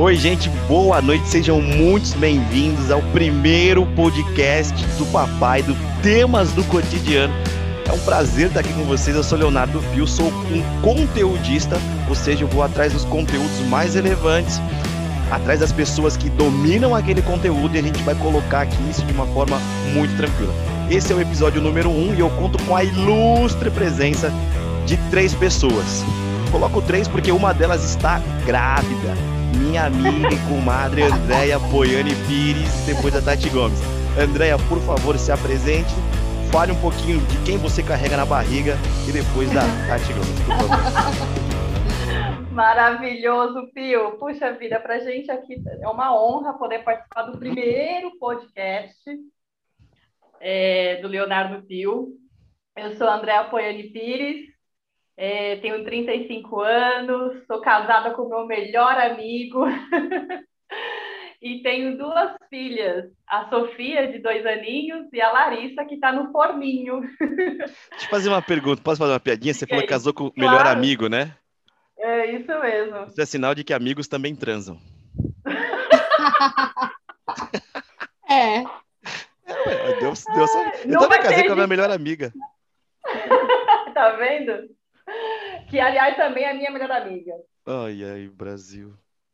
Oi, gente, boa noite, sejam muito bem-vindos ao primeiro podcast do Papai do Temas do Cotidiano. É um prazer estar aqui com vocês. Eu sou Leonardo Pio, sou um conteudista, ou seja, eu vou atrás dos conteúdos mais relevantes, atrás das pessoas que dominam aquele conteúdo e a gente vai colocar aqui isso de uma forma muito tranquila. Esse é o episódio número 1 um, e eu conto com a ilustre presença de três pessoas. Coloco três porque uma delas está grávida. Minha amiga e comadre Andréia Poiane Pires, depois da Tati Gomes. Andréia, por favor, se apresente, fale um pouquinho de quem você carrega na barriga e depois da Tati Gomes, por favor. Maravilhoso, Pio. Puxa vida, pra gente aqui é uma honra poder participar do primeiro podcast é, do Leonardo Pio. Eu sou Andréa Poiane Pires, é, tenho 35 anos, sou casada com meu melhor amigo e tenho duas filhas, a Sofia, de dois aninhos, e a Larissa, que está no forninho. Deixa eu fazer uma pergunta, posso fazer uma piadinha? Você falou que casou com o melhor claro. amigo, né? É isso mesmo. Isso é sinal de que amigos também transam. é. é Deus, Deus, eu também casei com a minha melhor amiga. tá vendo? Que aliás também é minha melhor amiga. Ai, ai, Brasil.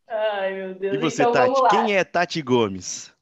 Ai, meu Deus. E você, então, Tati, quem é Tati Gomes?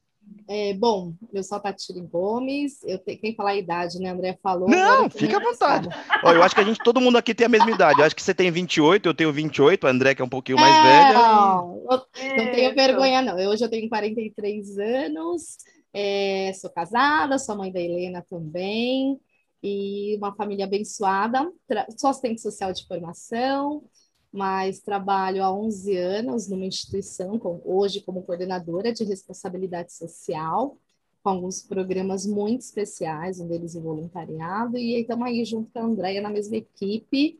É, bom, eu sou a Tati Gomes, eu tenho que falar a idade, né? André falou. Não, fica à vontade. Ó, eu acho que a gente, todo mundo aqui tem a mesma idade. Eu acho que você tem 28, eu tenho 28, a André que é um pouquinho mais é, velha. Não, e... não tenho vergonha, não. Eu, hoje eu tenho 43 anos, é, sou casada, sou mãe da Helena também e uma família abençoada, sou assistente social de formação, mas trabalho há 11 anos numa instituição, com, hoje como coordenadora de responsabilidade social, com alguns programas muito especiais, um deles o voluntariado, e estamos aí junto com a Andréia na mesma equipe,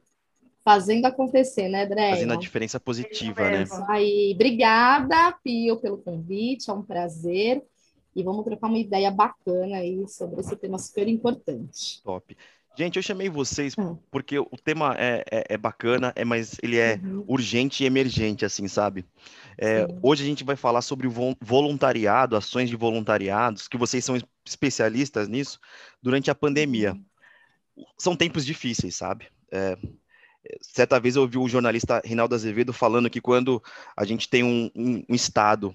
fazendo acontecer, né, Andréia? Fazendo a diferença positiva, né? Aí, obrigada, Pio, pelo convite, é um prazer e vamos trocar uma ideia bacana aí sobre esse tema super importante. Top. Gente, eu chamei vocês hum. porque o tema é, é, é, bacana, é, mas ele é uhum. urgente e emergente, assim, sabe? É, hoje a gente vai falar sobre voluntariado, ações de voluntariados, que vocês são especialistas nisso, durante a pandemia. Uhum. São tempos difíceis, sabe? É, certa vez eu ouvi o jornalista Rinaldo Azevedo falando que quando a gente tem um, um, um Estado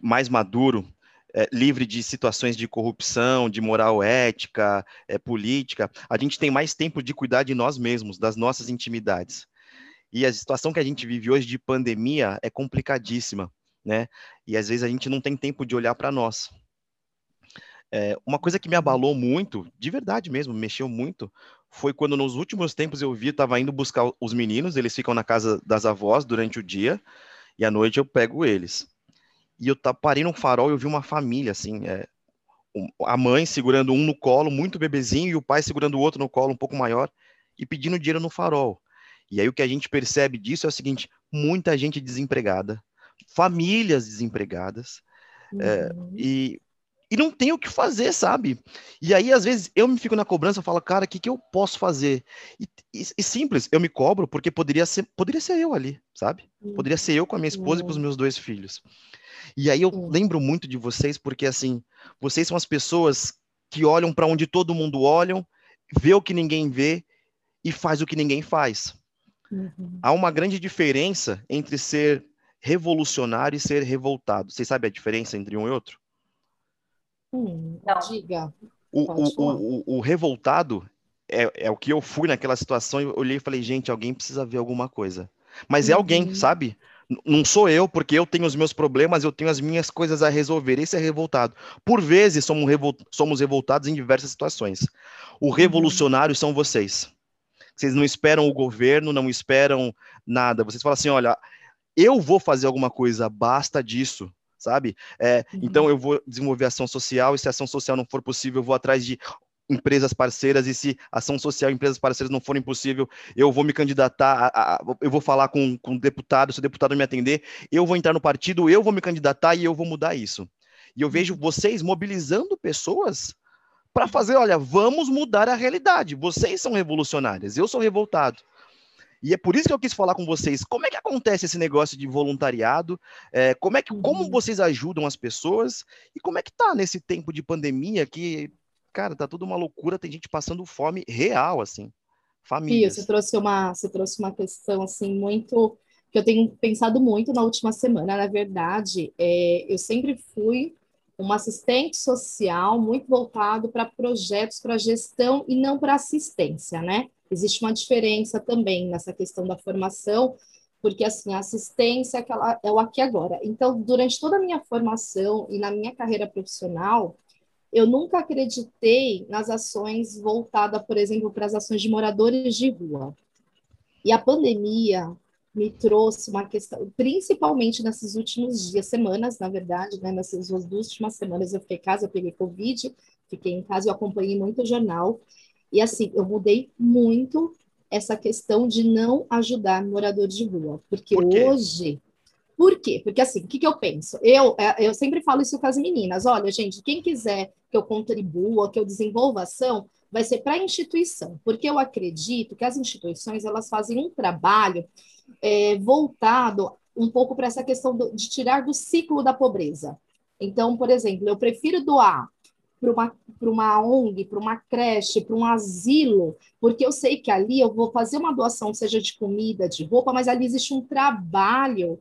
mais maduro, é, livre de situações de corrupção, de moral ética, é, política, a gente tem mais tempo de cuidar de nós mesmos, das nossas intimidades. E a situação que a gente vive hoje de pandemia é complicadíssima, né? E às vezes a gente não tem tempo de olhar para nós. É, uma coisa que me abalou muito, de verdade mesmo, mexeu muito, foi quando nos últimos tempos eu vi, estava indo buscar os meninos, eles ficam na casa das avós durante o dia, e à noite eu pego eles e eu parei num farol e eu vi uma família, assim, é, a mãe segurando um no colo, muito bebezinho, e o pai segurando o outro no colo, um pouco maior, e pedindo dinheiro no farol. E aí o que a gente percebe disso é o seguinte: muita gente desempregada, famílias desempregadas, é, uhum. é, e, e não tem o que fazer, sabe? E aí, às vezes, eu me fico na cobrança, eu falo, cara, o que, que eu posso fazer? E, e, e, simples, eu me cobro porque poderia ser, poderia ser eu ali, sabe? Poderia ser eu com a minha esposa uhum. e com os meus dois filhos. E aí eu lembro muito de vocês porque assim, vocês são as pessoas que olham para onde todo mundo olha, vê o que ninguém vê e faz o que ninguém faz. Uhum. Há uma grande diferença entre ser revolucionário e ser revoltado. Vocês sabem a diferença entre um e outro? Hum, diga. O, o, o, o, revoltado é, é o que eu fui naquela situação. Eu olhei e falei, gente, alguém precisa ver alguma coisa. Mas é alguém, uhum. sabe? Não sou eu, porque eu tenho os meus problemas, eu tenho as minhas coisas a resolver. Esse é revoltado. Por vezes somos, revol somos revoltados em diversas situações. O uhum. revolucionário são vocês. Vocês não esperam o governo, não esperam nada. Vocês falam assim: olha, eu vou fazer alguma coisa, basta disso sabe? É, uhum. Então eu vou desenvolver ação social, e se ação social não for possível, eu vou atrás de empresas parceiras e se ação social, empresas parceiras não forem possível, eu vou me candidatar, a, a, eu vou falar com, com o deputado, se o deputado me atender, eu vou entrar no partido, eu vou me candidatar e eu vou mudar isso. E eu vejo vocês mobilizando pessoas para fazer, olha, vamos mudar a realidade. Vocês são revolucionárias, eu sou revoltado. E é por isso que eu quis falar com vocês. Como é que acontece esse negócio de voluntariado? É, como é que, como uhum. vocês ajudam as pessoas? E como é que tá nesse tempo de pandemia que, cara, tá tudo uma loucura, tem gente passando fome real, assim. Famílias. Fio, você trouxe uma, você trouxe uma questão assim muito que eu tenho pensado muito na última semana. Na verdade, é, eu sempre fui uma assistente social muito voltado para projetos, para gestão e não para assistência, né? Existe uma diferença também nessa questão da formação, porque assim, a assistência é, aquela, é o aqui agora. Então, durante toda a minha formação e na minha carreira profissional, eu nunca acreditei nas ações voltadas, por exemplo, para as ações de moradores de rua. E a pandemia me trouxe uma questão, principalmente nesses últimos dias, semanas, na verdade, né, nessas duas últimas semanas eu fiquei em casa, eu peguei Covid, fiquei em casa, eu acompanhei muito o jornal, e assim, eu mudei muito essa questão de não ajudar moradores de rua, porque Por hoje... Por quê? Porque assim, o que, que eu penso? Eu, é, eu sempre falo isso com as meninas, olha, gente, quem quiser que eu contribua, que eu desenvolva ação, vai ser para a instituição, porque eu acredito que as instituições elas fazem um trabalho é, voltado um pouco para essa questão do, de tirar do ciclo da pobreza. Então, por exemplo, eu prefiro doar para uma, uma ONG, para uma creche, para um asilo, porque eu sei que ali eu vou fazer uma doação, seja de comida, de roupa, mas ali existe um trabalho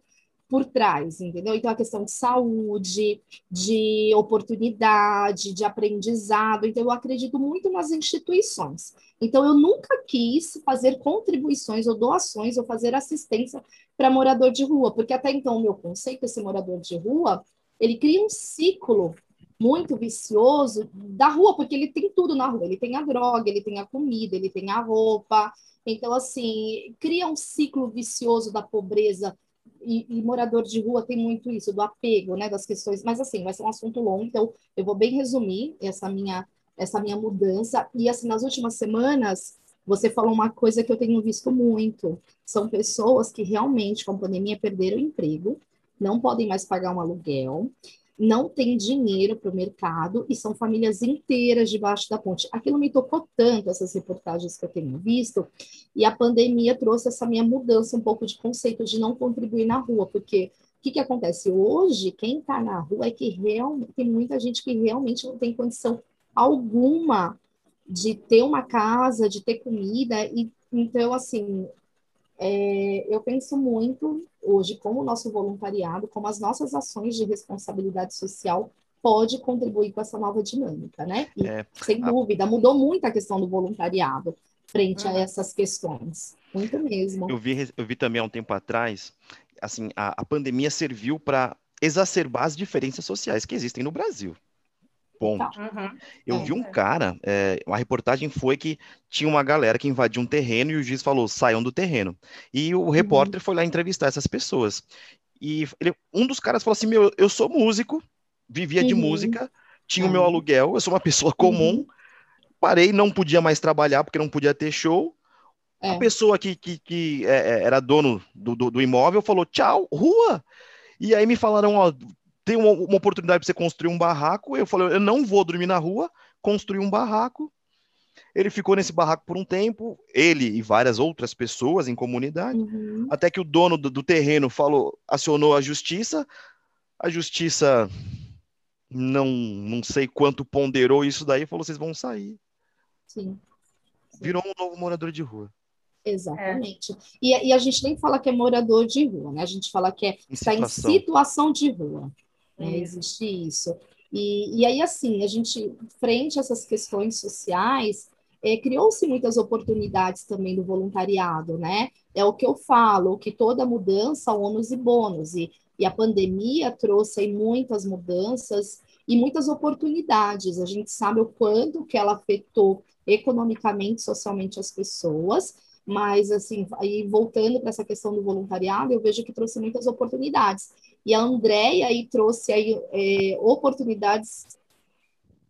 por trás, entendeu? Então, a questão de saúde, de oportunidade, de aprendizado. Então, eu acredito muito nas instituições. Então, eu nunca quis fazer contribuições ou doações ou fazer assistência para morador de rua, porque até então o meu conceito, esse morador de rua, ele cria um ciclo muito vicioso da rua, porque ele tem tudo na rua. Ele tem a droga, ele tem a comida, ele tem a roupa. Então, assim, cria um ciclo vicioso da pobreza e, e, morador de rua tem muito isso, do apego, né, das questões, mas assim, vai ser um assunto longo, então eu vou bem resumir essa minha, essa minha mudança, e assim, nas últimas semanas, você falou uma coisa que eu tenho visto muito, são pessoas que realmente, com a pandemia, perderam o emprego, não podem mais pagar um aluguel, não tem dinheiro para o mercado e são famílias inteiras debaixo da ponte. Aquilo me tocou tanto, essas reportagens que eu tenho visto, e a pandemia trouxe essa minha mudança um pouco de conceito de não contribuir na rua, porque o que, que acontece? Hoje, quem está na rua é que realmente tem muita gente que realmente não tem condição alguma de ter uma casa, de ter comida, e então, assim, é, eu penso muito hoje como o nosso voluntariado, como as nossas ações de responsabilidade social pode contribuir com essa nova dinâmica, né? E, é, sem dúvida, mudou muito a questão do voluntariado frente a essas questões. Muito mesmo. Eu vi, eu vi também há um tempo atrás, assim, a, a pandemia serviu para exacerbar as diferenças sociais que existem no Brasil. Ponto. Uhum. Eu é. vi um cara, é, uma reportagem foi que tinha uma galera que invadiu um terreno e o juiz falou: saiam do terreno. E o uhum. repórter foi lá entrevistar essas pessoas. E ele, um dos caras falou assim: Meu, eu sou músico, vivia uhum. de música, tinha o meu aluguel, eu sou uma pessoa comum, uhum. parei, não podia mais trabalhar porque não podia ter show. É. A pessoa que, que, que é, é, era dono do, do, do imóvel falou: tchau, rua. E aí me falaram, ó, tem uma, uma oportunidade para você construir um barraco. Eu falei, eu não vou dormir na rua, construir um barraco. Ele ficou nesse barraco por um tempo, ele e várias outras pessoas em comunidade, uhum. até que o dono do, do, terreno falou, acionou a justiça. A justiça não, não sei quanto ponderou isso daí, falou: vocês vão sair. Sim. Virou um novo morador de rua. Exatamente. É. E, e, a gente nem fala que é morador de rua, né? A gente fala que é, está em situação de rua. Né? Existe isso. E, e aí, assim, a gente, frente a essas questões sociais, é, criou-se muitas oportunidades também do voluntariado, né? É o que eu falo, que toda mudança, ônus e bônus, e, e a pandemia trouxe aí muitas mudanças e muitas oportunidades. A gente sabe o quanto que ela afetou economicamente, socialmente as pessoas, mas assim, aí voltando para essa questão do voluntariado, eu vejo que trouxe muitas oportunidades. E a Andréia aí trouxe aí, é, oportunidades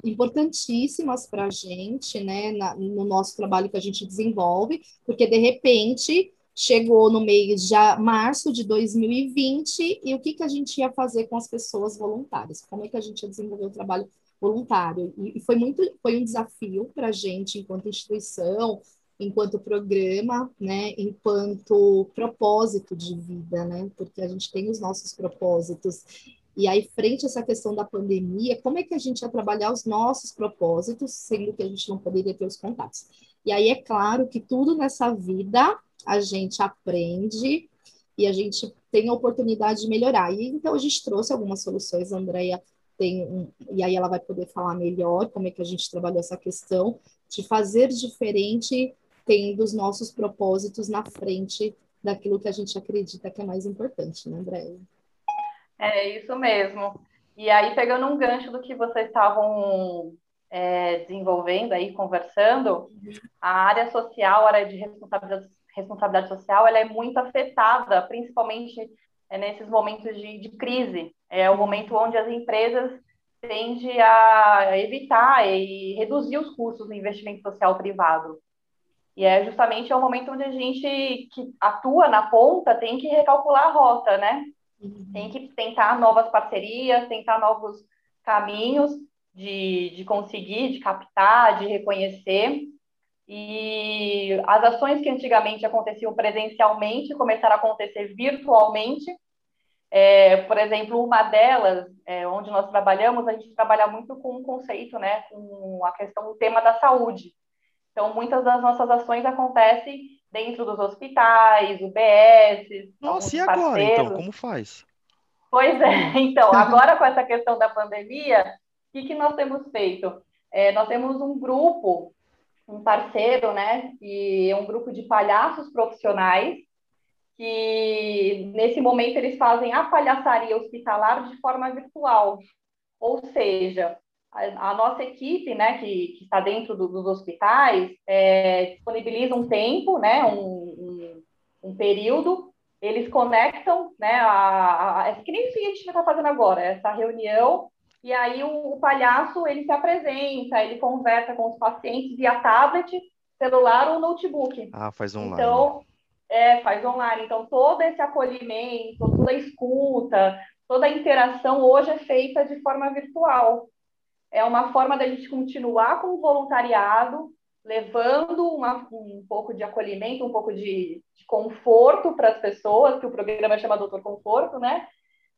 importantíssimas para a gente, né, na, no nosso trabalho que a gente desenvolve, porque de repente chegou no mês de março de 2020 e o que, que a gente ia fazer com as pessoas voluntárias? Como é que a gente ia desenvolver o trabalho voluntário? E, e foi muito, foi um desafio para a gente enquanto instituição, enquanto programa, né, enquanto propósito de vida, né, porque a gente tem os nossos propósitos. E aí, frente a essa questão da pandemia, como é que a gente ia trabalhar os nossos propósitos, sendo que a gente não poderia ter os contatos? E aí, é claro que tudo nessa vida a gente aprende e a gente tem a oportunidade de melhorar. E então a gente trouxe algumas soluções, a Andrea tem um, e aí ela vai poder falar melhor como é que a gente trabalhou essa questão de fazer diferente tendo os nossos propósitos na frente daquilo que a gente acredita que é mais importante, né, Andréia? É isso mesmo. E aí, pegando um gancho do que vocês estavam é, desenvolvendo aí, conversando, a área social, a área de responsabilidade, responsabilidade social, ela é muito afetada, principalmente é, nesses momentos de, de crise. É o momento onde as empresas tendem a evitar e reduzir os custos do investimento social privado. E é justamente o momento onde a gente que atua na ponta tem que recalcular a rota, né? Uhum. Tem que tentar novas parcerias, tentar novos caminhos de, de conseguir, de captar, de reconhecer. E as ações que antigamente aconteciam presencialmente começaram a acontecer virtualmente. É, por exemplo, uma delas, é, onde nós trabalhamos, a gente trabalha muito com o um conceito, né, com a questão do tema da saúde. Então, muitas das nossas ações acontecem dentro dos hospitais, UBS. Nossa, e agora, parceiros. então? Como faz? Pois é, então, agora com essa questão da pandemia, o que, que nós temos feito? É, nós temos um grupo, um parceiro, né, e é um grupo de palhaços profissionais, que nesse momento eles fazem a palhaçaria hospitalar de forma virtual. Ou seja, a, a nossa equipe, né, que, que está dentro do, dos hospitais, é, disponibiliza um tempo, né, um, um, um período, eles conectam, né, a, a, é que nem o que a gente está fazendo agora, essa reunião, e aí o, o, palhaço, ele se apresenta, ele conversa com os pacientes via tablet, celular ou notebook. Ah, faz online. Então, é, faz online. Então, todo esse acolhimento, toda a escuta, toda a interação hoje é feita de forma virtual é uma forma da gente continuar com o voluntariado, levando uma, um pouco de acolhimento, um pouco de, de conforto para as pessoas, que o programa chama Doutor Conforto, né?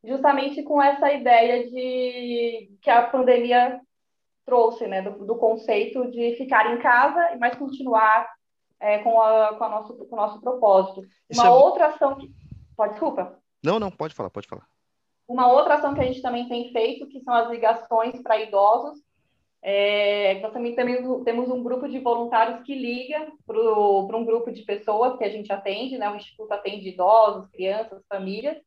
Justamente com essa ideia de que a pandemia trouxe, né? Do, do conceito de ficar em casa, mas continuar é, com, a, com, a nosso, com o nosso propósito. Isso uma é... outra ação que. Pode, desculpa. Não, não, pode falar, pode falar. Uma outra ação que a gente também tem feito, que são as ligações para idosos. É, nós também temos, temos um grupo de voluntários que liga para um grupo de pessoas que a gente atende, né? O Instituto atende idosos, crianças, famílias,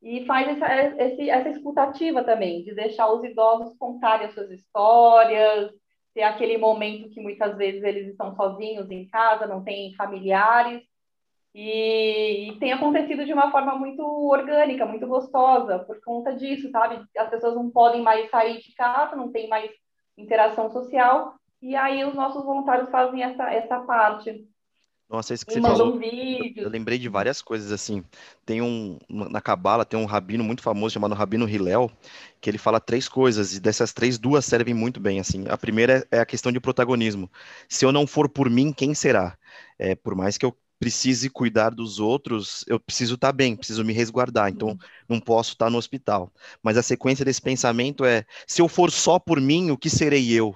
e faz essa, esse, essa escutativa também, de deixar os idosos contarem as suas histórias, ter aquele momento que muitas vezes eles estão sozinhos em casa, não têm familiares, e, e, tem acontecido de uma forma muito orgânica, muito gostosa, por conta disso, sabe? As pessoas não podem mais sair de casa, não tem mais interação social, e aí os nossos voluntários fazem essa, essa parte. Nossa, isso que você falou. Um vídeo. Eu lembrei de várias coisas assim. Tem um na cabala tem um rabino muito famoso chamado Rabino Hillel, que ele fala três coisas e dessas três duas servem muito bem assim. A primeira é a questão de protagonismo. Se eu não for por mim, quem será? É, por mais que eu precise cuidar dos outros, eu preciso estar tá bem, preciso me resguardar, então não posso estar tá no hospital. Mas a sequência desse pensamento é: se eu for só por mim, o que serei eu?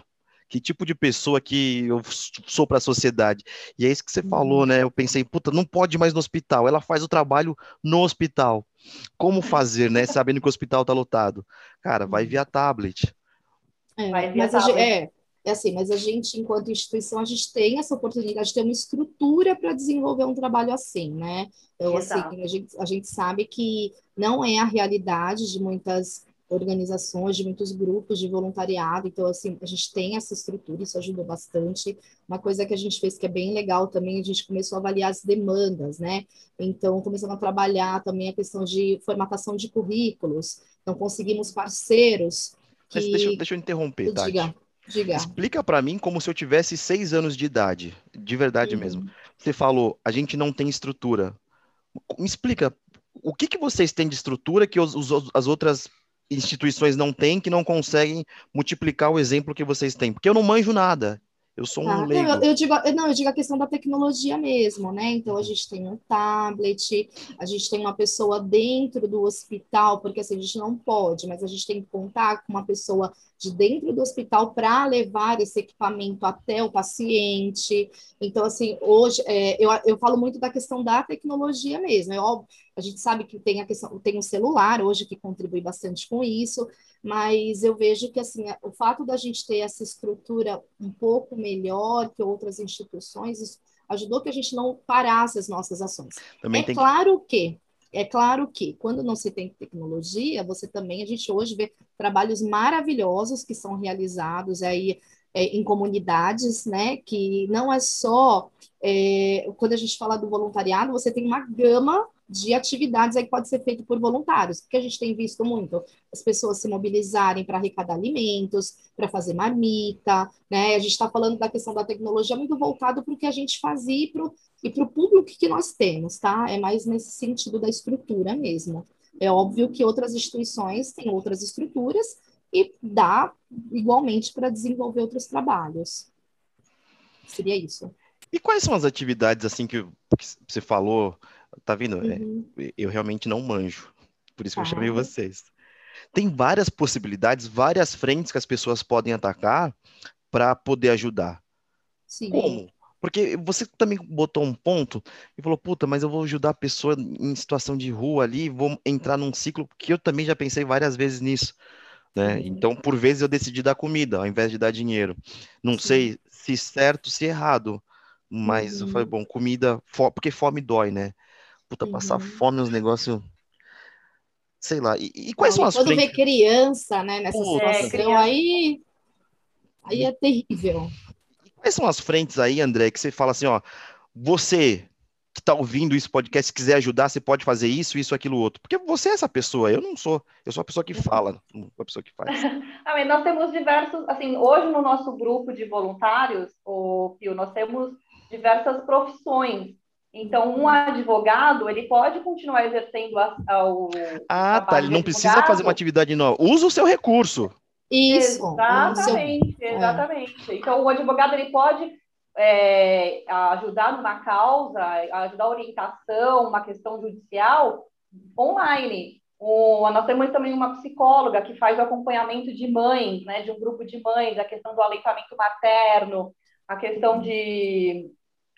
Que tipo de pessoa que eu sou para a sociedade? E é isso que você falou, uhum. né? Eu pensei, puta, não pode mais no hospital. Ela faz o trabalho no hospital. Como fazer, né? Sabendo que o hospital está lotado. Cara, vai uhum. via tablet. É, vai via mas tablet. A, é, é assim, mas a gente, enquanto instituição, a gente tem essa oportunidade de ter uma estrutura para desenvolver um trabalho assim, né? Então, assim, Exato. assim, a gente, a gente sabe que não é a realidade de muitas organizações, de muitos grupos de voluntariado, então, assim, a gente tem essa estrutura, isso ajudou bastante. Uma coisa que a gente fez que é bem legal também, a gente começou a avaliar as demandas, né? Então, começamos a trabalhar também a questão de formatação de currículos, então, conseguimos parceiros que... Mas deixa, deixa eu interromper, Tati. Diga. Explica para mim como se eu tivesse seis anos de idade, de verdade uhum. mesmo. Você falou, a gente não tem estrutura. Me explica, o que, que vocês têm de estrutura que os, os, as outras instituições não têm, que não conseguem multiplicar o exemplo que vocês têm? Porque eu não manjo nada. Eu sou um ah, leigo. Eu, eu, digo, não, eu digo a questão da tecnologia mesmo, né? Então, a gente tem um tablet, a gente tem uma pessoa dentro do hospital, porque assim, a gente não pode, mas a gente tem que contar com uma pessoa de dentro do hospital para levar esse equipamento até o paciente. Então, assim, hoje, é, eu, eu falo muito da questão da tecnologia mesmo. É óbvio, a gente sabe que tem a questão, tem o celular hoje que contribui bastante com isso, mas eu vejo que assim o fato da gente ter essa estrutura um pouco melhor que outras instituições ajudou que a gente não parasse as nossas ações. Também é tem... claro que é claro que quando não se tem tecnologia, você também a gente hoje vê trabalhos maravilhosos que são realizados aí é, em comunidades, né? Que não é só é, quando a gente fala do voluntariado, você tem uma gama de atividades aí que pode ser feito por voluntários, porque a gente tem visto muito as pessoas se mobilizarem para arrecadar alimentos, para fazer marmita, né? A gente está falando da questão da tecnologia muito voltado para o que a gente fazia e para o público que nós temos, tá? É mais nesse sentido da estrutura mesmo. É óbvio que outras instituições têm outras estruturas e dá igualmente para desenvolver outros trabalhos. Seria isso. E quais são as atividades assim que, que você falou? Tá vendo? É, uhum. É, eu realmente não manjo. Por isso que eu chamei vocês. Tem várias possibilidades, várias frentes que as pessoas podem atacar para poder ajudar. Sim. Como? Porque você também botou um ponto e falou, puta, mas eu vou ajudar a pessoa em situação de rua ali, vou entrar num ciclo, que eu também já pensei várias vezes nisso. Né? Então, por vezes eu decidi dar comida ao invés de dar dinheiro. Não Sim. sei se certo, se errado, mas uhum. eu falei, uhum. bom, comida, porque fome dói, né? Puta, uhum. passar fome nos negócios. Sei lá. E, e quais Não, são as quando frentes? vê criança, né, nessa Puta. situação, aí. Aí é terrível. E quais são as frentes aí, André, que você fala assim, ó, você que está ouvindo esse podcast, se quiser ajudar, você pode fazer isso, isso, aquilo, outro. Porque você é essa pessoa, eu não sou. Eu sou a pessoa que fala, não a pessoa que faz. ah, nós temos diversos, assim, hoje no nosso grupo de voluntários, o Pio, nós temos diversas profissões. Então, um advogado, ele pode continuar exercendo a, a, o Ah, tá, ele não precisa fazer uma atividade nova. Usa o seu recurso. Isso. Exatamente, seu... exatamente. É. Então, o advogado, ele pode é, ajudar numa causa, ajudar a orientação, uma questão judicial, online. O, nós temos também uma psicóloga que faz o acompanhamento de mães, né, de um grupo de mães, a questão do aleitamento materno, a questão de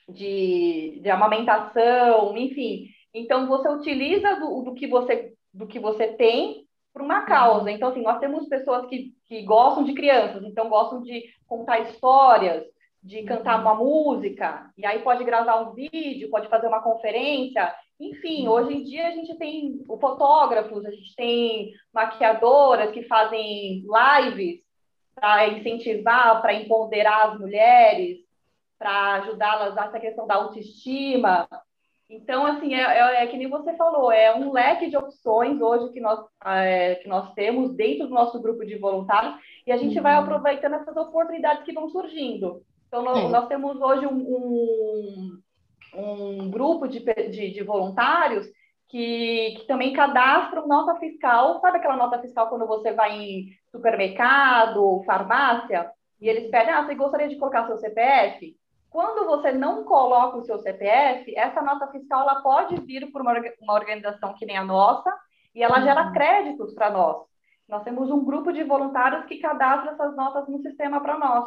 de, de amamentação, enfim. Então, você utiliza do, do, que, você, do que você tem para uma causa. Então, assim, nós temos pessoas que, que gostam de crianças, então gostam de contar histórias, de cantar uma música, e aí pode gravar um vídeo, pode fazer uma conferência. Enfim, hoje em dia a gente tem fotógrafos, a gente tem maquiadoras que fazem lives para incentivar, para empoderar as mulheres para ajudá-las nessa questão da autoestima. Então, assim, é, é, é, que nem você falou, é um leque de opções hoje que nós, é, que nós temos dentro do nosso grupo de voluntários e a gente uhum. vai aproveitando essas oportunidades que vão surgindo. Então, nós, nós temos hoje um, um, um grupo de, de, de voluntários que, que, também cadastram nota fiscal. Sabe aquela nota fiscal quando você vai em supermercado, farmácia, e eles pedem, ah, você gostaria de colocar seu CPF? Quando você não coloca o seu CPF, essa nota fiscal ela pode vir por uma, uma organização que nem a nossa e ela uhum. gera créditos para nós. Nós temos um grupo de voluntários que cadastra essas notas no sistema para nós.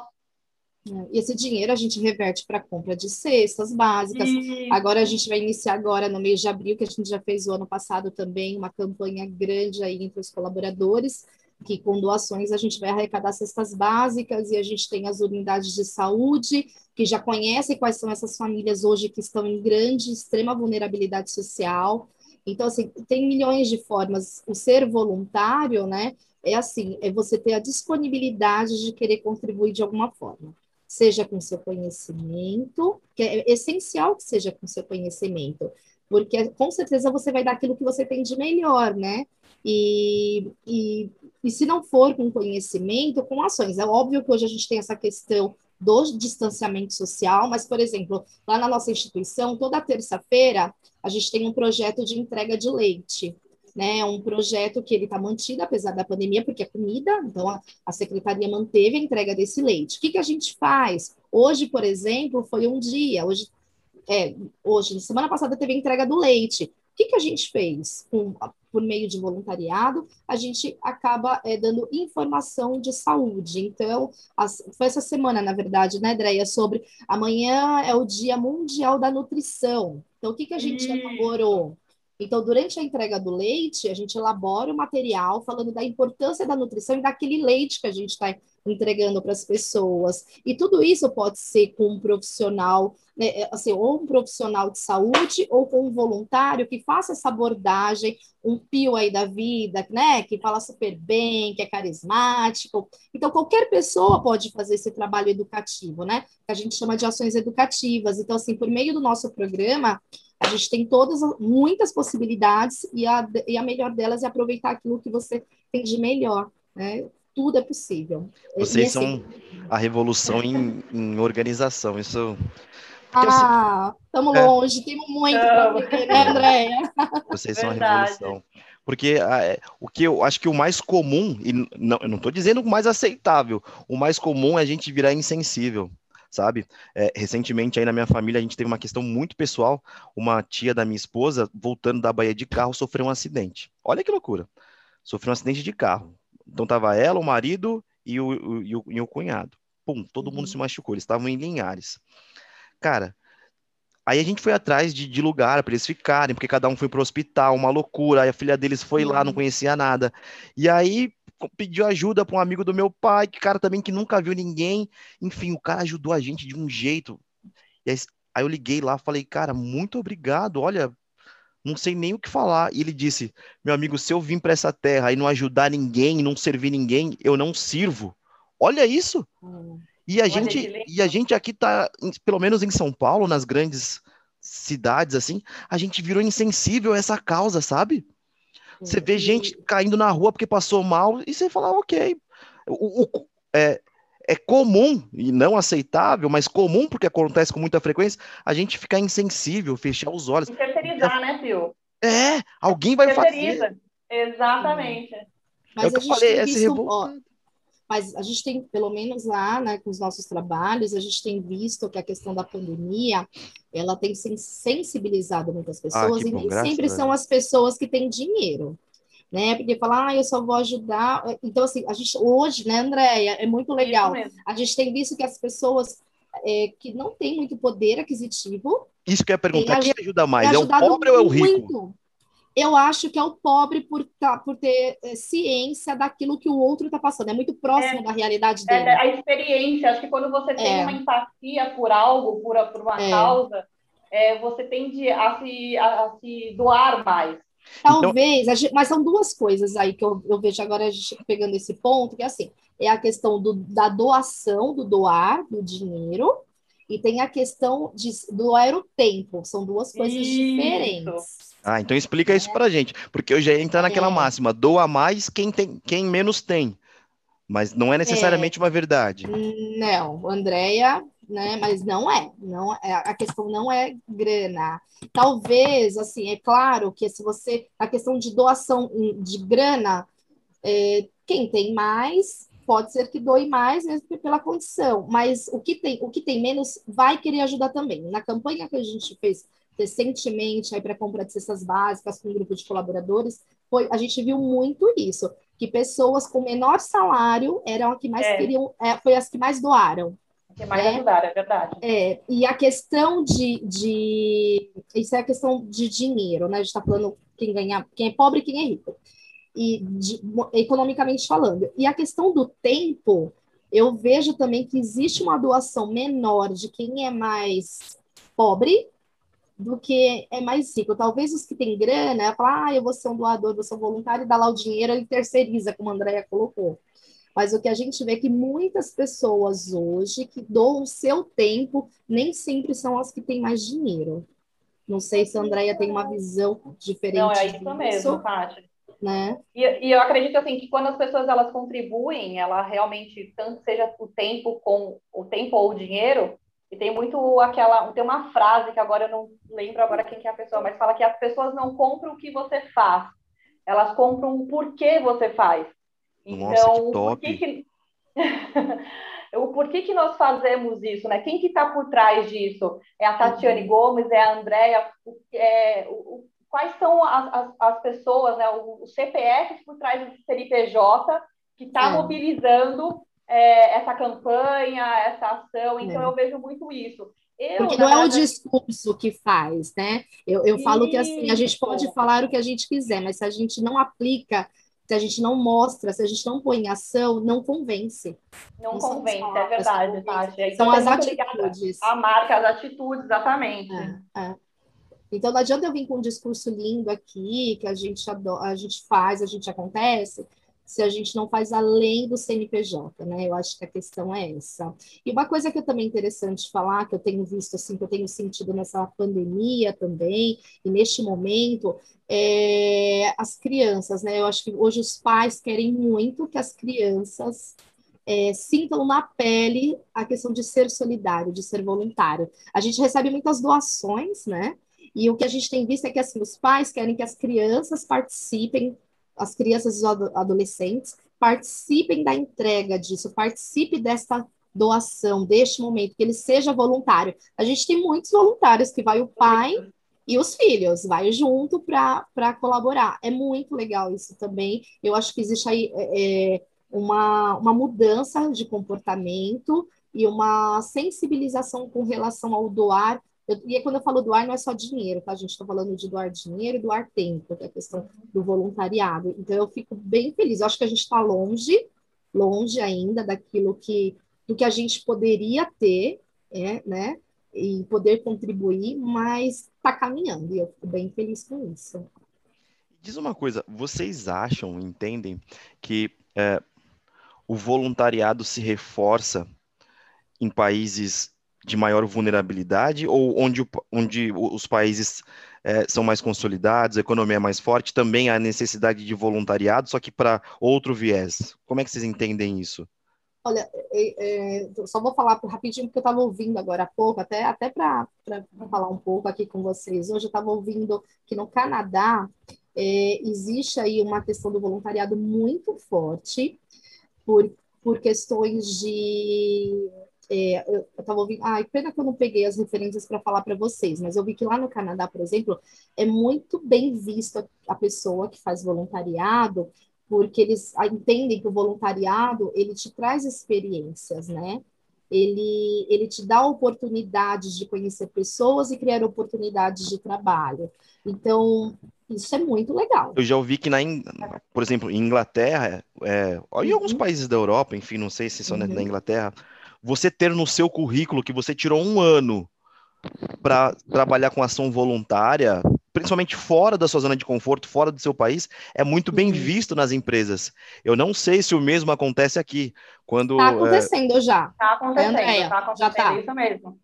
É, e esse dinheiro a gente reverte para compra de cestas básicas. Agora a gente vai iniciar agora no mês de abril, que a gente já fez o ano passado também, uma campanha grande aí entre os colaboradores que com doações a gente vai arrecadar cestas básicas e a gente tem as unidades de saúde que já conhecem quais são essas famílias hoje que estão em grande, extrema vulnerabilidade social. Então, assim, tem milhões de formas. O ser voluntário, né, é assim, é você ter a disponibilidade de querer contribuir de alguma forma. Seja com seu conhecimento, que é essencial que seja com seu conhecimento, porque com certeza você vai dar aquilo que você tem de melhor, né? E, e, e se não for com conhecimento, com ações. É óbvio que hoje a gente tem essa questão do distanciamento social, mas, por exemplo, lá na nossa instituição, toda terça-feira, a gente tem um projeto de entrega de leite. né? Um projeto que ele está mantido, apesar da pandemia, porque é comida, então a, a, secretaria manteve a entrega desse leite. O que, que a gente faz? Hoje, por exemplo, foi um dia, hoje, é, hoje, semana passada teve a entrega do leite. O que, que a gente fez? Com, por meio de voluntariado, a gente acaba é, dando informação de saúde. Então, as, foi essa semana, na verdade, né, Andréia, sobre amanhã é o Dia Mundial da Nutrição. Então, o que, que a gente elaborou? Então, durante a entrega do leite, a gente elabora o material falando da importância da nutrição e daquele leite que a gente está entregando para as pessoas. E tudo isso pode ser com um profissional, né, é, assim, ou um profissional de saúde, ou com um voluntário que faça essa abordagem, um pio aí da vida, né, que fala super bem, que é carismático. Então, qualquer pessoa pode fazer esse trabalho educativo, né, que a gente chama de ações educativas. Então, assim, por meio do nosso programa, a gente tem todas, muitas possibilidades, e a, e a melhor delas é aproveitar aquilo que você tem de melhor, né? Tudo é possível. Vocês são a revolução em, em organização, isso... Porque, ah, estamos é... longe, temos muito para né, Andréia? Vocês são a revolução. Porque é, o que eu acho que o mais comum, e não, eu não estou dizendo o mais aceitável, o mais comum é a gente virar insensível sabe? É, recentemente aí na minha família a gente teve uma questão muito pessoal. Uma tia da minha esposa, voltando da Bahia de carro, sofreu um acidente. Olha que loucura. Sofreu um acidente de carro. Então tava ela, o marido e o, o, e o, e o cunhado. Pum, todo uhum. mundo se machucou. Eles estavam em Linhares. Cara, Aí a gente foi atrás de, de lugar para eles ficarem, porque cada um foi para o hospital, uma loucura. Aí a filha deles foi lá, não uhum. conhecia nada. E aí pediu ajuda para um amigo do meu pai, que cara também que nunca viu ninguém. Enfim, o cara ajudou a gente de um jeito. E aí, aí eu liguei lá, falei, cara, muito obrigado. Olha, não sei nem o que falar. E ele disse: Meu amigo, se eu vim para essa terra e não ajudar ninguém, não servir ninguém, eu não sirvo. Olha isso. Hum. E a gente e a gente aqui tá, pelo menos em São Paulo, nas grandes cidades assim, a gente virou insensível a essa causa, sabe? Você vê gente caindo na rua porque passou mal e você fala, ok. O, o, é, é comum, e não aceitável, mas comum, porque acontece com muita frequência, a gente ficar insensível, fechar os olhos. Terceirizar, né, Phil? É, alguém vai Terceiriza. fazer. Exatamente. Mas é o que eu falei, esse. Mas a gente tem, pelo menos lá, né, com os nossos trabalhos, a gente tem visto que a questão da pandemia, ela tem sensibilizado muitas ah, pessoas, ah, e nem sempre são as pessoas que têm dinheiro, né? Porque falar, ah, eu só vou ajudar. Então, assim, a gente hoje, né, Andréia, é muito legal. A gente tem visto que as pessoas é, que não têm muito poder aquisitivo. Isso que eu ia perguntar, quem ajuda mais? É o pobre ou é o rico? Muito eu acho que é o pobre por, tá, por ter é, ciência daquilo que o outro está passando, é muito próximo é, da realidade é, dele. É, a experiência, acho que quando você tem é. uma empatia por algo, por, por uma é. causa, você tende a se, a, a se doar mais. Talvez, então... mas são duas coisas aí que eu, eu vejo agora a gente pegando esse ponto, que é assim, é a questão do, da doação, do doar do dinheiro, e tem a questão de doar o tempo, são duas coisas Isso. diferentes. Ah, então explica isso pra gente, porque eu já ia entrar naquela é. máxima, doa mais quem, tem, quem menos tem, mas não é necessariamente é. uma verdade. Não, Andréia, né, mas não é, não é, a questão não é grana. Talvez, assim, é claro que se você, a questão de doação de grana, é, quem tem mais pode ser que doe mais mesmo pela condição, mas o que tem, o que tem menos vai querer ajudar também. Na campanha que a gente fez recentemente aí para compra de cestas básicas com um grupo de colaboradores, foi, a gente viu muito isso, que pessoas com menor salário eram as que mais é. queriam, é, foi as que mais doaram. Que mais né? ajudaram, é verdade. É, e a questão de, de. Isso é a questão de dinheiro, né? A gente está falando quem ganha, quem é pobre e quem é rico. E de, economicamente falando. E a questão do tempo, eu vejo também que existe uma doação menor de quem é mais pobre do que é mais rico. Talvez os que têm grana, falar, ah, eu vou ser um doador, vou ser um voluntário, e dá lá o dinheiro, ele terceiriza, como a Andrea colocou. Mas o que a gente vê é que muitas pessoas hoje que doam o seu tempo nem sempre são as que têm mais dinheiro. Não sei se a Andrea tem uma visão diferente. Não, é isso disso, mesmo, Paty. Né? E, e, eu acredito assim que quando as pessoas elas contribuem, ela realmente tanto seja o tempo com o tempo ou o dinheiro, e tem muito aquela. Tem uma frase que agora eu não lembro agora quem que é a pessoa, mas fala que as pessoas não compram o que você faz. elas compram o porquê você faz. Então, Nossa, que top. Por que o porquê que nós fazemos isso, né? Quem que está por trás disso? É a Tatiane uhum. Gomes, é a Andréia, é, o, quais são as, as, as, pessoas, né? Os CPFs por trás do CNPJ que está é. mobilizando é, essa campanha, essa ação. Então, é. eu vejo muito isso. Eu, Porque não é o discurso que faz, né? Eu, eu falo que assim, a gente pode falar o que a gente quiser, mas se a gente não aplica, se a gente não mostra, se a gente não põe em ação, não convence. Não, não convence, é verdade, Tati. São as atitudes. A marca, as atitudes, exatamente. É, é. Então não adianta eu vir com um discurso lindo aqui, que a gente, adora, a gente faz, a gente acontece, se a gente não faz além do CNPJ, né? Eu acho que a questão é essa. E uma coisa que é também interessante falar, que eu tenho visto, assim, que eu tenho sentido nessa pandemia também, e neste momento, é as crianças, né? Eu acho que hoje os pais querem muito que as crianças é, sintam na pele a questão de ser solidário, de ser voluntário. A gente recebe muitas doações, né? E o que a gente tem visto é que assim, os pais querem que as crianças participem as crianças e os adolescentes participem da entrega disso, participe desta doação, deste momento, que ele seja voluntário. A gente tem muitos voluntários que vai o pai e os filhos, vai junto para colaborar. É muito legal isso também. Eu acho que existe aí é, é, uma, uma mudança de comportamento e uma sensibilização com relação ao doar eu, e quando eu falo doar, não é só dinheiro, tá? A gente está falando de doar dinheiro e doar tempo, que é a questão do voluntariado. Então, eu fico bem feliz. Eu acho que a gente está longe, longe ainda daquilo que, do que a gente poderia ter, é, né? E poder contribuir, mas está caminhando, e eu fico bem feliz com isso. Diz uma coisa, vocês acham, entendem, que é, o voluntariado se reforça em países de maior vulnerabilidade ou onde, onde os países é, são mais consolidados, a economia é mais forte, também há necessidade de voluntariado, só que para outro viés. Como é que vocês entendem isso? Olha, é, é, só vou falar rapidinho, porque eu estava ouvindo agora há pouco, até, até para falar um pouco aqui com vocês. Hoje eu estava ouvindo que no Canadá é, existe aí uma questão do voluntariado muito forte, por, por questões de é, eu estava ouvindo, ai, pena que eu não peguei as referências para falar para vocês, mas eu vi que lá no Canadá, por exemplo, é muito bem vista a pessoa que faz voluntariado, porque eles entendem que o voluntariado ele te traz experiências, né? Ele, ele te dá oportunidades de conhecer pessoas e criar oportunidades de trabalho. Então, isso é muito legal. Eu já ouvi que, na, por exemplo, em Inglaterra, é, em alguns uhum. países da Europa, enfim, não sei se são uhum. na Inglaterra, você ter no seu currículo que você tirou um ano para trabalhar com ação voluntária, principalmente fora da sua zona de conforto, fora do seu país, é muito bem uhum. visto nas empresas. Eu não sei se o mesmo acontece aqui. Quando está acontecendo é... já. Está acontecendo, está acontecendo já tá. isso mesmo.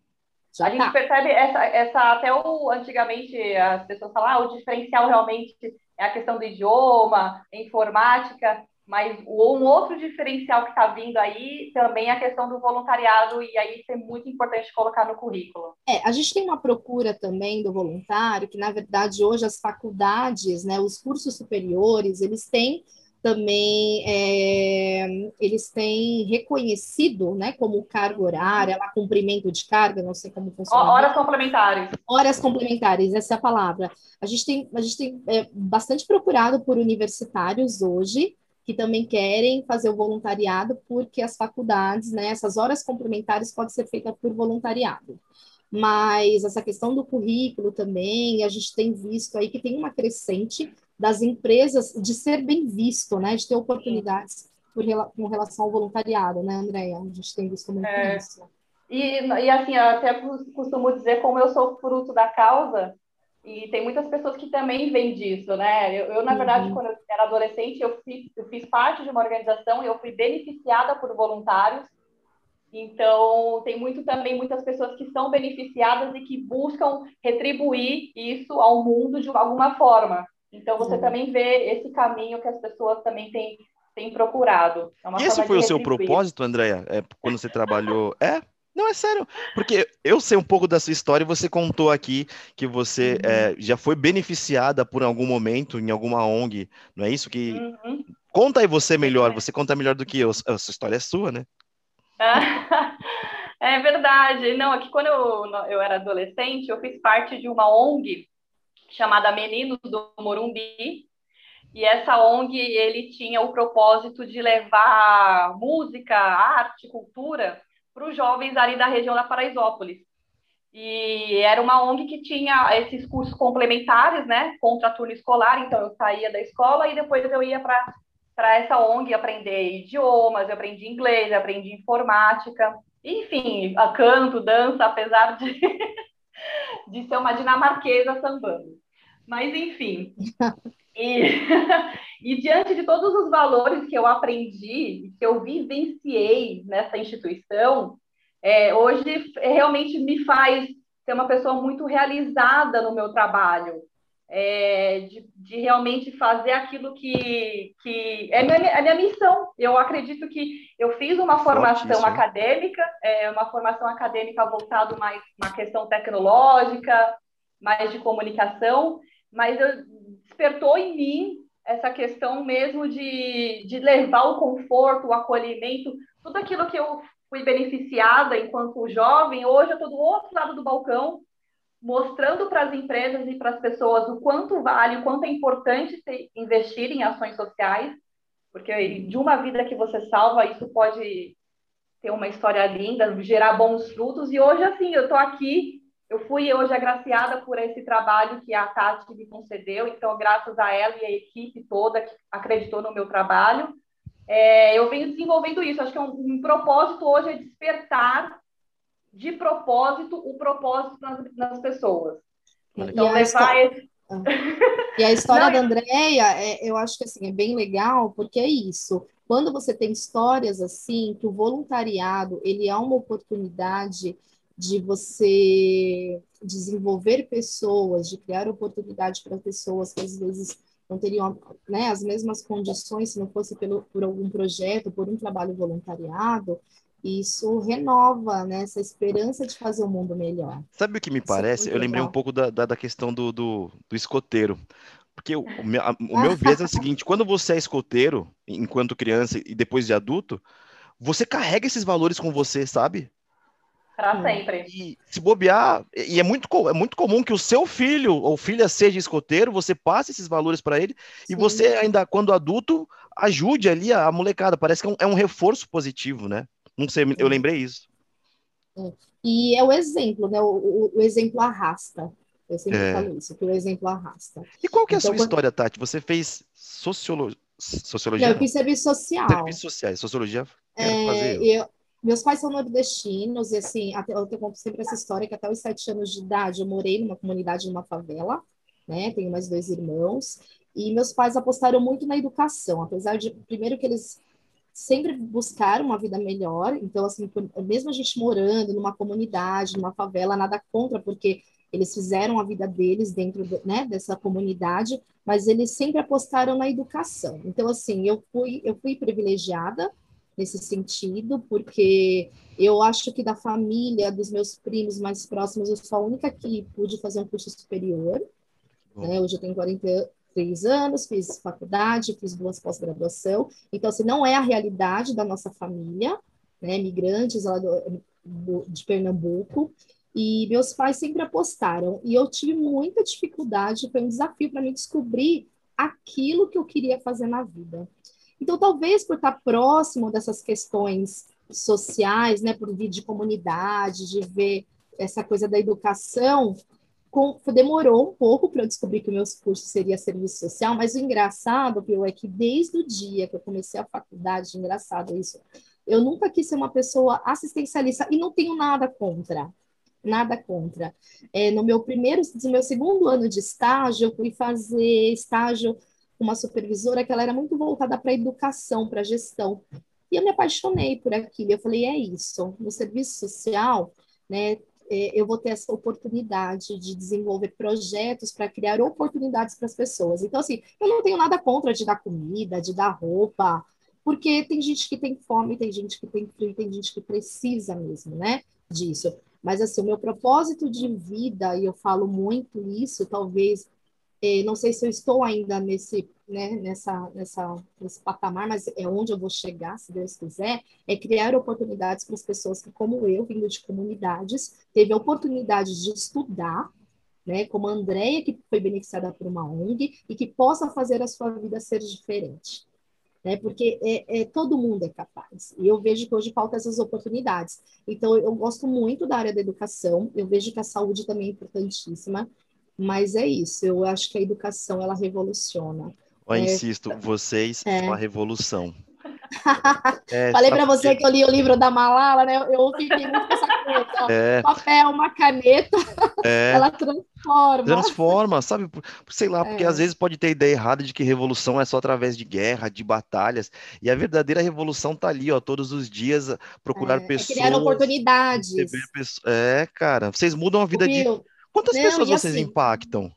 Já a tá. gente percebe essa, essa até o antigamente as pessoas falam, ah, o diferencial realmente é a questão do idioma, informática. Mas um outro diferencial que está vindo aí também é a questão do voluntariado, e aí isso é muito importante colocar no currículo. É, a gente tem uma procura também do voluntário, que na verdade hoje as faculdades, né, os cursos superiores, eles têm também é, eles têm reconhecido né, como carga horária, cumprimento de carga, não sei como funciona. Horas complementares. Horas complementares, essa é a palavra. A gente tem, a gente tem é, bastante procurado por universitários hoje, que também querem fazer o voluntariado, porque as faculdades, né, essas horas complementares podem ser feitas por voluntariado. Mas essa questão do currículo também, a gente tem visto aí que tem uma crescente das empresas de ser bem visto, né, de ter oportunidades por, com relação ao voluntariado, né, Andréia? A gente tem visto muito é. isso. E, e assim, eu até costumo dizer, como eu sou fruto da causa, e tem muitas pessoas que também vêm disso, né? Eu, eu na verdade, uhum. quando eu era adolescente, eu fiz, eu fiz parte de uma organização e eu fui beneficiada por voluntários. Então, tem muito também muitas pessoas que são beneficiadas e que buscam retribuir isso ao mundo de alguma forma. Então, você uhum. também vê esse caminho que as pessoas também têm, têm procurado. É e esse foi o seu propósito, Andréia, é, quando você trabalhou? É? Não, é sério, porque eu sei um pouco da sua história e você contou aqui que você uhum. é, já foi beneficiada por algum momento em alguma ONG, não é isso? Que uhum. Conta aí você melhor, você conta melhor do que eu, a sua história é sua, né? É verdade. Não, aqui quando eu, eu era adolescente, eu fiz parte de uma ONG chamada Meninos do Morumbi, e essa ONG ele tinha o propósito de levar música, arte, cultura para os jovens ali da região da Paraisópolis. E era uma ONG que tinha esses cursos complementares, né, contra turno escolar. Então eu saía da escola e depois eu ia para essa ONG aprender idiomas, eu aprendi inglês, eu aprendi informática, enfim, canto, dança, apesar de, de ser uma dinamarquesa sambando. Mas enfim, e, e, diante de todos os valores que eu aprendi, que eu vivenciei nessa instituição, é, hoje realmente me faz ser uma pessoa muito realizada no meu trabalho, é, de, de, realmente fazer aquilo que, que é minha, a minha missão. Eu acredito que eu fiz uma formação acadêmica, é, uma formação acadêmica voltada mais uma questão tecnológica, mais de comunicação, mas eu, despertou em mim essa questão mesmo de, de levar o conforto, o acolhimento, tudo aquilo que eu fui beneficiada enquanto jovem, hoje eu estou do outro lado do balcão, mostrando para as empresas e para as pessoas o quanto vale, o quanto é importante investir em ações sociais, porque de uma vida que você salva, isso pode ter uma história linda, gerar bons frutos. E hoje, assim, eu estou aqui eu fui hoje agraciada por esse trabalho que a Tati me concedeu, então, graças a ela e a equipe toda que acreditou no meu trabalho, é, eu venho desenvolvendo isso. Acho que é um, um, propósito hoje é despertar de propósito o propósito nas, nas pessoas. Então, levar história... esse... E a história Não, da Andréia, é, eu acho que assim, é bem legal, porque é isso. Quando você tem histórias assim, que o voluntariado ele é uma oportunidade de você desenvolver pessoas, de criar oportunidade para pessoas que às vezes não teriam né, as mesmas condições se não fosse pelo, por algum projeto, por um trabalho voluntariado, isso renova né, essa esperança de fazer o um mundo melhor. Sabe o que me isso é parece? É Eu lembrei um pouco da, da, da questão do, do, do, escoteiro. Porque o, o meu, o meu viés é o seguinte: quando você é escoteiro, enquanto criança e depois de adulto, você carrega esses valores com você, sabe? Para hum. sempre. E se bobear, e é muito, é muito comum que o seu filho ou filha seja escoteiro, você passe esses valores para ele Sim. e você ainda, quando adulto, ajude ali a, a molecada. Parece que é um, é um, reforço positivo, né? Não sei, eu lembrei isso. É. E é o exemplo, né? O, o, o exemplo arrasta. Eu sempre é. falo isso, que o exemplo arrasta. E qual que é a então, sua quando... história, Tati? Você fez sociolo... sociologia? Não, eu fiz serviço social. Serviço social, sociologia. É, eu, meus pais são nordestinos, e assim, até, eu conto sempre essa história que até os sete anos de idade eu morei numa comunidade, numa favela, né? Tenho mais dois irmãos, e meus pais apostaram muito na educação, apesar de, primeiro, que eles sempre buscaram uma vida melhor, então, assim, mesmo a gente morando numa comunidade, numa favela, nada contra, porque eles fizeram a vida deles dentro né, dessa comunidade, mas eles sempre apostaram na educação. Então, assim, eu fui, eu fui privilegiada, nesse sentido, porque eu acho que da família, dos meus primos mais próximos, eu sou a única que pude fazer um curso superior. Né? Hoje eu tenho 43 anos, fiz faculdade, fiz duas pós-graduação. Então, assim, não é a realidade da nossa família, né? Migrantes lá do, do, de Pernambuco. E meus pais sempre apostaram. E eu tive muita dificuldade, foi um desafio para mim descobrir aquilo que eu queria fazer na vida. Então, talvez por estar próximo dessas questões sociais, né, por vir de comunidade, de ver essa coisa da educação, com, demorou um pouco para eu descobrir que o meu curso seria serviço social, mas o engraçado, Pio, é que desde o dia que eu comecei a faculdade, engraçado isso, eu nunca quis ser uma pessoa assistencialista e não tenho nada contra, nada contra. É, no meu primeiro, no meu segundo ano de estágio, eu fui fazer estágio uma supervisora que ela era muito voltada para educação, para gestão. E eu me apaixonei por aquilo. Eu falei, é isso. No serviço social, né, é, eu vou ter essa oportunidade de desenvolver projetos para criar oportunidades para as pessoas. Então, assim, eu não tenho nada contra de dar comida, de dar roupa, porque tem gente que tem fome, tem gente que tem frio, tem gente que precisa mesmo, né? disso. Mas, assim, o meu propósito de vida, e eu falo muito isso, talvez, eh, não sei se eu estou ainda nesse, né, nessa, nessa, nesse patamar, mas é onde eu vou chegar, se Deus quiser, é criar oportunidades para as pessoas que, como eu, vindo de comunidades, teve a oportunidade de estudar, né, como a Andrea, que foi beneficiada por uma ONG, e que possa fazer a sua vida ser diferente né? Porque é, é, todo mundo é capaz. E eu vejo que hoje faltam essas oportunidades. Então, eu gosto muito da área da educação. Eu vejo que a saúde também é importantíssima. Mas é isso. Eu acho que a educação ela revoluciona. Eu é, insisto, vocês é. são a revolução. É, Falei para você que... que eu li o livro da Malala, né? Eu fiquei muito com essa coisa. É. Papel, uma caneta, é. ela transforma. Transforma, sabe? Sei lá, porque é. às vezes pode ter ideia errada de que revolução é só através de guerra, de batalhas. E a verdadeira revolução tá ali, ó, todos os dias, procurar é, pessoas. Criar oportunidades. É, cara, vocês mudam a vida de. Quantas Não, pessoas vocês assim, impactam?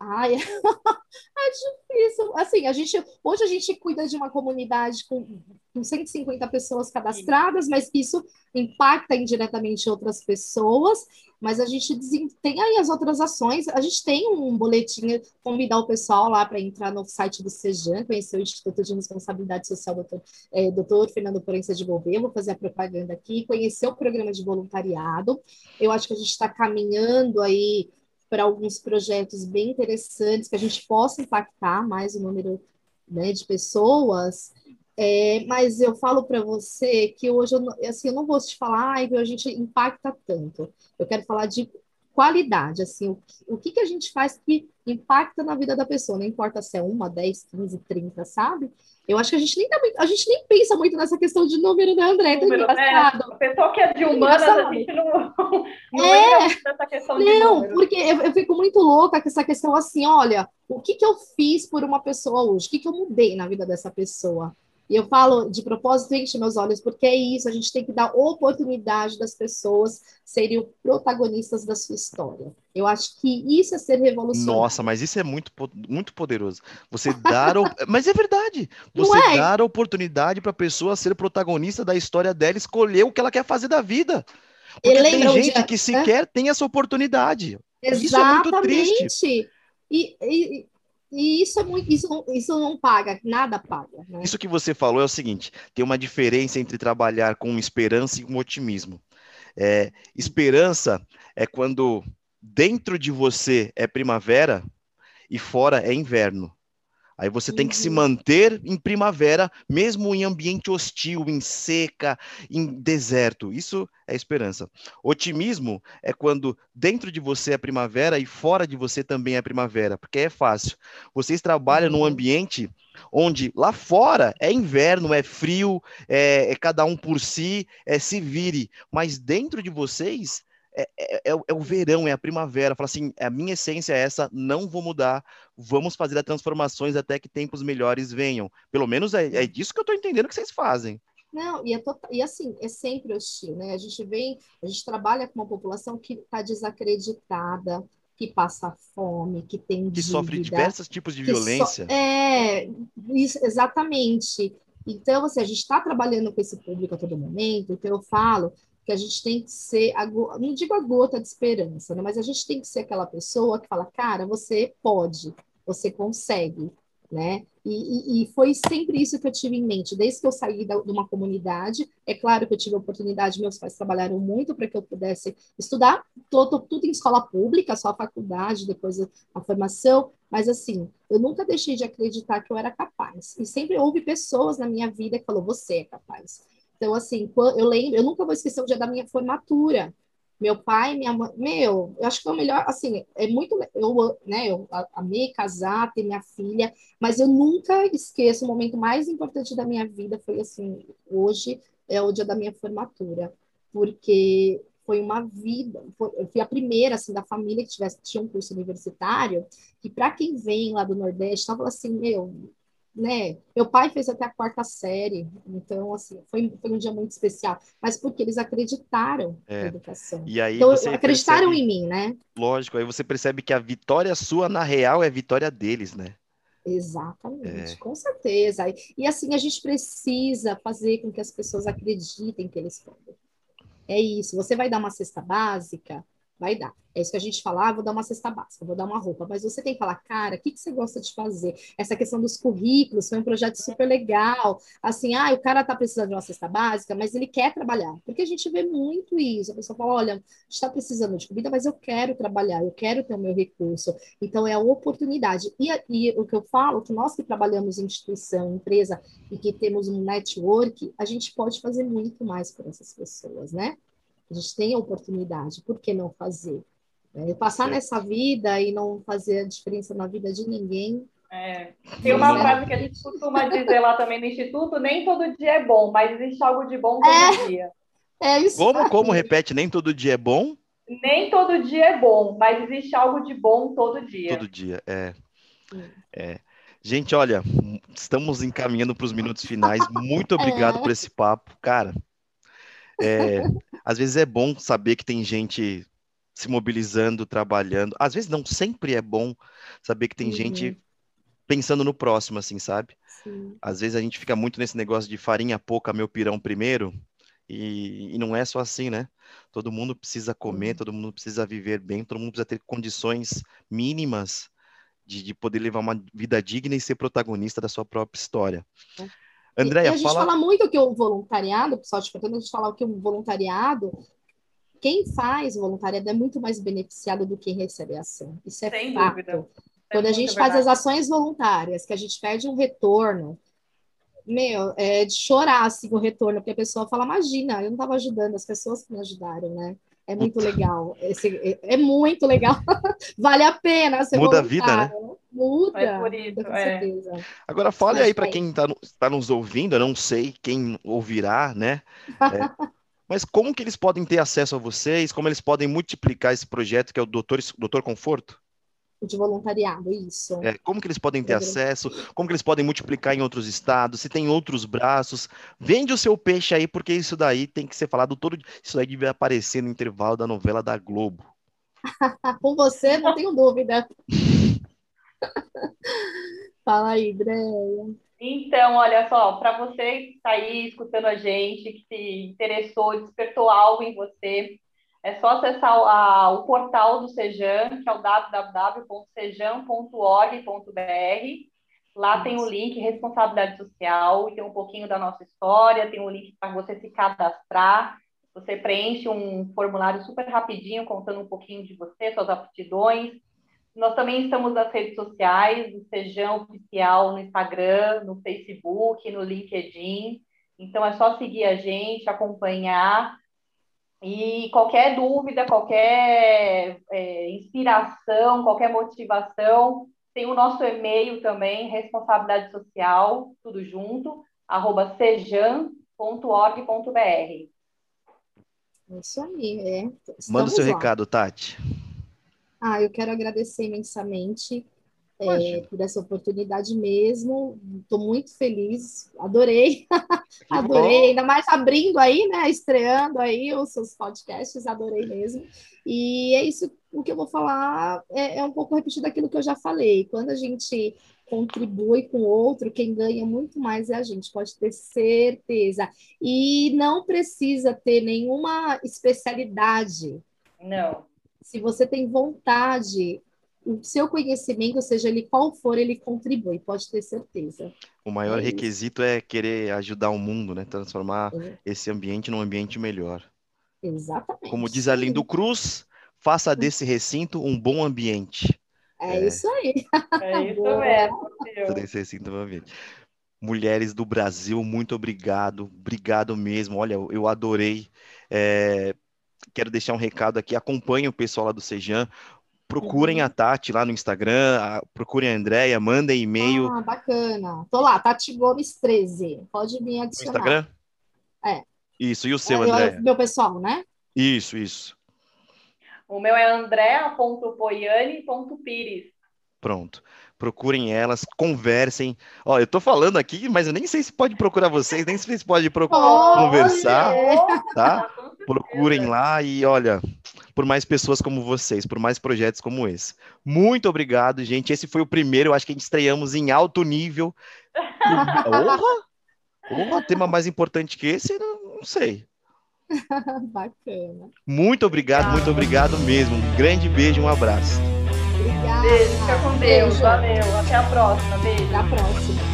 Ai, é difícil. Assim, a gente hoje a gente cuida de uma comunidade com, com 150 pessoas cadastradas, mas isso impacta indiretamente outras pessoas. Mas a gente tem aí as outras ações. A gente tem um boletim, convidar o pessoal lá para entrar no site do Sejan, conhecer o Instituto de Responsabilidade Social, doutor, é, doutor Fernando Florença de Gouveia, vou fazer a propaganda aqui, conhecer o programa de voluntariado. Eu acho que a gente está caminhando aí para alguns projetos bem interessantes, que a gente possa impactar mais o número né, de pessoas. É, mas eu falo para você que hoje eu, assim, eu não vou te falar ah, a gente impacta tanto. Eu quero falar de qualidade, assim, o, o que, que a gente faz que impacta na vida da pessoa, não importa se é uma, dez, quinze, trinta, sabe? Eu acho que a gente nem, tá muito, a gente nem pensa muito nessa questão de número, né, André? É número, é, a pessoa que é de humanas, a gente não, não é, nessa questão Não, porque eu, eu, fico muito louca com essa questão assim, olha, o que, que eu fiz por uma pessoa hoje? O que, que eu mudei na vida dessa pessoa? E eu falo de propósito, enche meus olhos, porque é isso, a gente tem que dar oportunidade das pessoas serem protagonistas da sua história. Eu acho que isso é ser revolucionário. Nossa, mas isso é muito, muito poderoso. Você dar. mas é verdade. Você é? dar a oportunidade para a pessoa ser protagonista da história dela, escolher o que ela quer fazer da vida. Porque tem gente dia, que sequer tem essa oportunidade. Exatamente. Isso é muito triste. E, e, e isso é muito, isso, isso não paga, nada paga. Né? Isso que você falou é o seguinte: tem uma diferença entre trabalhar com esperança e com otimismo. É, esperança é quando dentro de você é primavera e fora é inverno. Aí você tem que se uhum. manter em primavera, mesmo em ambiente hostil, em seca, em deserto. Isso é esperança. Otimismo é quando dentro de você é primavera e fora de você também é primavera, porque é fácil. Vocês trabalham num uhum. ambiente onde lá fora é inverno, é frio, é, é cada um por si, é se vire, mas dentro de vocês é, é, é, é, o verão, é a primavera. Fala assim, a minha essência é essa, não vou mudar, vamos fazer as transformações até que tempos melhores venham. Pelo menos é, é disso que eu estou entendendo que vocês fazem. Não, e, é tota, e assim, é sempre hostil, né? A gente vem, a gente trabalha com uma população que está desacreditada, que passa fome, que tem que dívida, sofre diversos tipos de violência. So... É, isso, exatamente. Então, assim, a gente está trabalhando com esse público a todo momento, então eu falo que a gente tem que ser, a, não digo a gota de esperança, né? mas a gente tem que ser aquela pessoa que fala, cara, você pode, você consegue, né? E, e, e, foi sempre isso que eu tive em mente, desde que eu saí da, de uma comunidade. É claro que eu tive a oportunidade, meus pais trabalharam muito para que eu pudesse estudar, tô, tô, tudo em escola pública, só a faculdade, depois a formação, mas assim, eu nunca deixei de acreditar que eu era capaz. E sempre houve pessoas na minha vida que falou, você é capaz. Então, assim, eu lembro, eu nunca vou esquecer o dia da minha formatura. Meu pai, minha mãe, meu, eu acho que foi o melhor, assim, é muito, eu, né, eu amei casar, ter minha filha, mas eu nunca esqueço o momento mais importante da minha vida foi assim, hoje é o dia da minha formatura, porque foi uma vida, foi, eu fui a primeira, assim, da família que tivesse, tinha um curso universitário, que para quem vem lá do Nordeste, estava assim, meu, né? Meu pai fez até a quarta série, então assim foi, foi um dia muito especial, mas porque eles acreditaram é. na educação. E aí então, acreditaram percebe, em mim, né? Lógico, aí você percebe que a vitória sua na real é a vitória deles, né? Exatamente, é. com certeza. E assim a gente precisa fazer com que as pessoas acreditem que eles podem. É isso. Você vai dar uma cesta básica, vai dar. É isso que a gente fala, ah, vou dar uma cesta básica, vou dar uma roupa, mas você tem que falar, cara, o que, que você gosta de fazer? Essa questão dos currículos foi um projeto super legal, assim, ah, o cara tá precisando de uma cesta básica, mas ele quer trabalhar, porque a gente vê muito isso, a pessoa fala, olha, está precisando de comida, mas eu quero trabalhar, eu quero ter o meu recurso, então é a oportunidade, e, e o que eu falo, que nós que trabalhamos em instituição, empresa, e que temos um network, a gente pode fazer muito mais por essas pessoas, né? A gente tem a oportunidade, por que não fazer? É, passar nessa vida e não fazer a diferença na vida de ninguém. É. Tem uma é. frase que a gente costuma dizer lá também no Instituto: nem todo dia é bom, mas existe algo de bom todo é. dia. É isso. Como, aí. como repete, nem todo dia é bom? Nem todo dia é bom, mas existe algo de bom todo dia. Todo dia, é. é. Gente, olha, estamos encaminhando para os minutos finais. Muito obrigado é. por esse papo, cara. É, às vezes é bom saber que tem gente se mobilizando, trabalhando. Às vezes não sempre é bom saber que tem uhum. gente pensando no próximo, assim, sabe? Sim. Às vezes a gente fica muito nesse negócio de farinha pouca, meu pirão primeiro, e, e não é só assim, né? Todo mundo precisa comer, uhum. todo mundo precisa viver bem, todo mundo precisa ter condições mínimas de, de poder levar uma vida digna e ser protagonista da sua própria história. É. Andréia, a gente fala... fala muito que o voluntariado, pessoal, contando, a gente fala que o voluntariado quem faz voluntariado é muito mais beneficiado do que recebe ação. Isso é Sem fato. Dúvida. Quando é a gente faz as ações voluntárias, que a gente pede um retorno, meu, é de chorar assim o retorno, porque a pessoa fala, imagina, eu não estava ajudando, as pessoas que me ajudaram, né? É muito legal. Esse, é, é, muito legal. vale a pena ser Muda a vida, né? Muda. É por isso, com é. certeza. Agora, fale aí para quem está tá nos ouvindo, eu não sei quem ouvirá, né? É, Mas como que eles podem ter acesso a vocês? Como eles podem multiplicar esse projeto que é o Doutor, Doutor Conforto? De voluntariado, isso. É, como que eles podem ter acesso? Como que eles podem multiplicar em outros estados? Se tem outros braços? Vende o seu peixe aí, porque isso daí tem que ser falado todo. Isso daí deve aparecer no intervalo da novela da Globo. Com você, não tenho dúvida. Fala aí, Breia. Então, olha só, para você que está aí escutando a gente, que se interessou, despertou algo em você, é só acessar a, o portal do Sejam, que é o www.sejam.org.br. Lá tem o link responsabilidade social, tem um pouquinho da nossa história, tem um link para você se cadastrar. Você preenche um formulário super rapidinho, contando um pouquinho de você, suas aptidões, nós também estamos nas redes sociais, o Sejão Oficial no Instagram, no Facebook, no LinkedIn. Então é só seguir a gente, acompanhar. E qualquer dúvida, qualquer é, inspiração, qualquer motivação, tem o nosso e-mail também, responsabilidade social, tudo junto, arroba sejan.org.br. É isso aí, é. Estamos Manda o seu lá. recado, Tati. Ah, eu quero agradecer imensamente é, por essa oportunidade mesmo. Estou muito feliz, adorei, adorei, ainda mais abrindo aí, né? Estreando aí os seus podcasts, adorei mesmo. E é isso o que eu vou falar é, é um pouco repetir daquilo que eu já falei. Quando a gente contribui com o outro, quem ganha muito mais é a gente, pode ter certeza. E não precisa ter nenhuma especialidade. Não se você tem vontade, o seu conhecimento, seja ele qual for, ele contribui, pode ter certeza. O maior é requisito é querer ajudar o mundo, né? Transformar é. esse ambiente num ambiente melhor. Exatamente. Como diz a Lindo Cruz, faça desse recinto um bom ambiente. É, é. isso aí. É isso mesmo. Desse recinto um ambiente. Mulheres do Brasil, muito obrigado. Obrigado mesmo. Olha, eu adorei. É, quero deixar um recado aqui, acompanhem o pessoal lá do Sejan, procurem uhum. a Tati lá no Instagram, a, procurem a Andréia, mandem e-mail. Ah, bacana. Tô lá, Tati Gomes 13. Pode me adicionar. No Instagram? É. Isso, e o seu, é, André? Meu pessoal, né? Isso, isso. O meu é andrea.poiane.pires. Pronto procurem elas, conversem. Ó, eu tô falando aqui, mas eu nem sei se pode procurar vocês, nem sei se pode conversar, tá? Procurem lá e olha, por mais pessoas como vocês, por mais projetos como esse. Muito obrigado, gente. Esse foi o primeiro, eu acho que a gente estreamos em alto nível. Porra! Porra, tema mais importante que esse, não, não sei. Bacana. Muito obrigado, muito obrigado mesmo. Um grande beijo, um abraço. Obrigada. Beijo, fica com Deus. Beijo. Valeu. Até a próxima. Beijo. Até a próxima.